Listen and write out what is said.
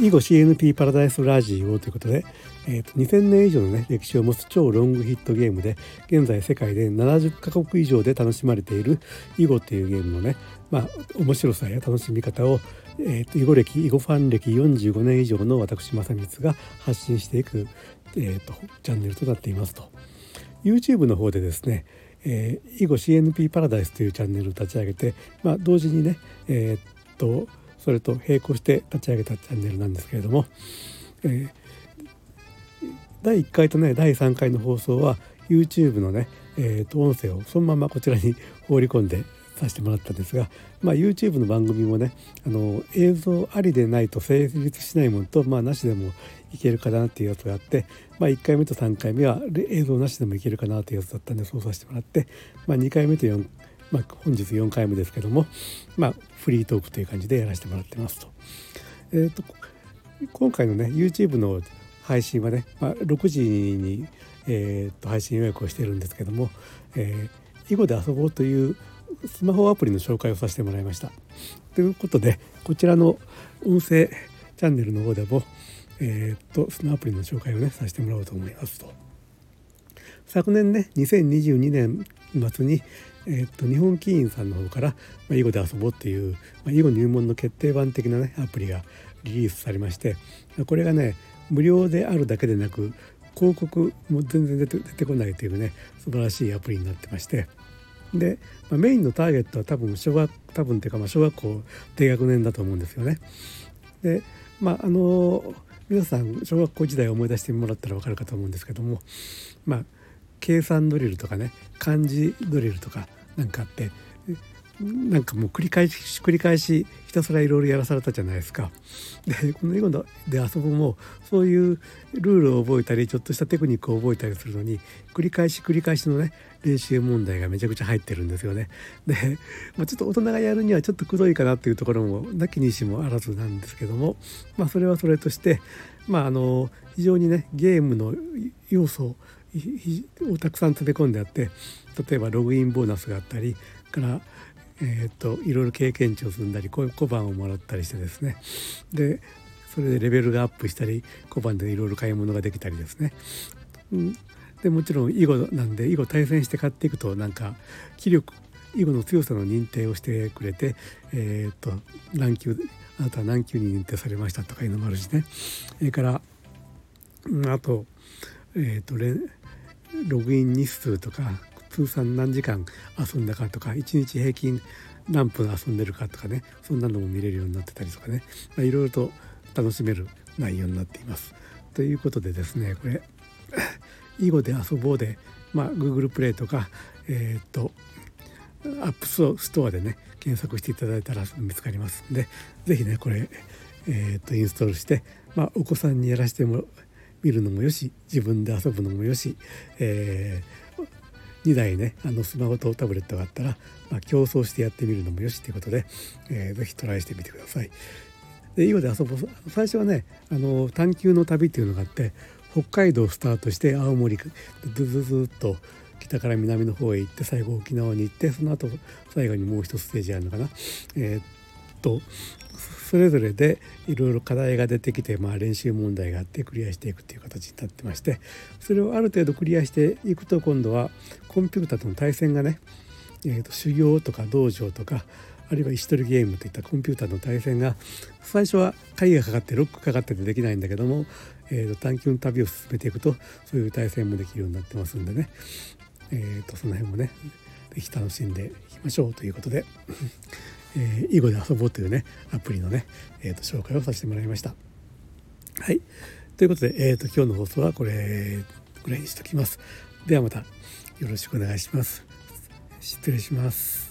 囲碁 CNP パラダイスラジオということで、えーと、2000年以上の、ね、歴史を持つ超ロングヒットゲームで現在世界で70カ国以上で楽しまれている囲碁というゲームのね、まあ、面白さや楽しみ方を、えーと、囲碁歴囲碁ファン歴45年以上の私正光が発信していく、えーと、チャンネルとなっていますと。YouTube の方でですねえー、囲碁 CNP パラダイスというチャンネルを立ち上げて、まあ、同時にね、えー、っとそれと並行して立ち上げたチャンネルなんですけれども、えー、第1回とね第3回の放送は YouTube のね、えー、と音声をそのままこちらに放り込んでさせてもらったんですが、まあ、YouTube の番組もねあの映像ありでないと成立しないものと、まあ、なしでもいけるかなっていうやつがあって、まあ、1回目と3回目は映像なしでもいけるかなというやつだったんでそうさせてもらって、まあ、2回目と4まあ、本日4回目ですけども、まあ、フリートークという感じでやらせてもらってますと。えーと、今回のね YouTube の配信はね、まあ、6時に、えーと、配信予約をしてるんですけども、えー、囲碁で遊ぼうというスマホアプリの紹介をさせてもらいました。ということでこちらの音声チャンネルの方でも、えーと、そのアプリの紹介をねさせてもらおうと思いますと。昨年ね2022年末に、えー、っと日本棋院さんの方から、まあ、囲碁で遊ぼうっていう、まあ、囲碁入門の決定版的なねアプリがリリースされましてこれがね無料であるだけでなく広告も全然出て出てこないというね素晴らしいアプリになってましてで、まあ、メインのターゲットは多分小学多分っていうかまあ小学校低学年だと思うんですよね。でまああの皆さん小学校時代を思い出してもらったら分かるかと思うんですけどもまあ計算ドリルとかね漢字ドリルとかなんかあってなんかもう繰り返し繰り返しひたすらいろいろやらされたじゃないですか。でこの囲碁で遊ぶもそういうルールを覚えたりちょっとしたテクニックを覚えたりするのに繰り返し繰り返しのね練習問題がめちゃくちゃ入ってるんですよね。で、まあ、ちょっと大人がやるにはちょっとくどいかなっていうところもなきにしもあらずなんですけども、まあ、それはそれとしてまああの非常にねゲームの要素をたくさん詰め込んであって例えばログインボーナスがあったりから、えーと、いろいろ経験値を積んだり小判をもらったりしてですね。でそれでレベルがアップしたり小判でいろいろ買い物ができたりですね。うん。でもちろん囲碁なんで囲碁対戦して買っていくとなんか気力囲碁の強さの認定をしてくれて、えー、っと何級あなたは何級に認定されましたとかいうのもあるしね。それから、あと,、えー、っとログイン日数とか通算何時間遊んだかとか1日平均何分遊んでるかとかねそんなのも見れるようになってたりとかねいろいろと楽しめる内容になっています。ということでですねこれ 囲碁で遊ぼうで、まあ、Google プレイとかえー、っと App Store でね検索していただいたら見つかりますんで是非ねこれ、えー、っとインストールして、まあ、お子さんにやらせても見るのもよし自分で遊ぶのもよし、えー、2台ねあのスマホとタブレットがあったら、まあ、競争してやってみるのもよしということで、えー、ぜひトライしてみてください。で囲碁で遊ぶ最初はねあの探求の旅っていうのがあって北海道スタートして青森ずずずっと北から南の方へ行って最後沖縄に行ってその後最後にもう一ステージあるのかな。えー、とそれぞれでいろいろ課題が出てきて、まあ、練習問題があってクリアしていくっていう形になってましてそれをある程度クリアしていくと今度はコンピューターとの対戦がね、えー、と修行とか道場とかあるいは石取りゲームといったコンピューターの対戦が最初は鍵がかかってロックかかっててできないんだけども、えー、と探求の旅を進めていくとそういう対戦もできるようになってますんでね、えー、とその辺もねぜひ楽しんでいきましょうということで えー、囲碁で遊ぼうというねアプリのね、えーと、紹介をさせてもらいました。はいということで、えーと、今日の放送はこれぐらいにしときます。ではまたよろしくお願いします。失礼します。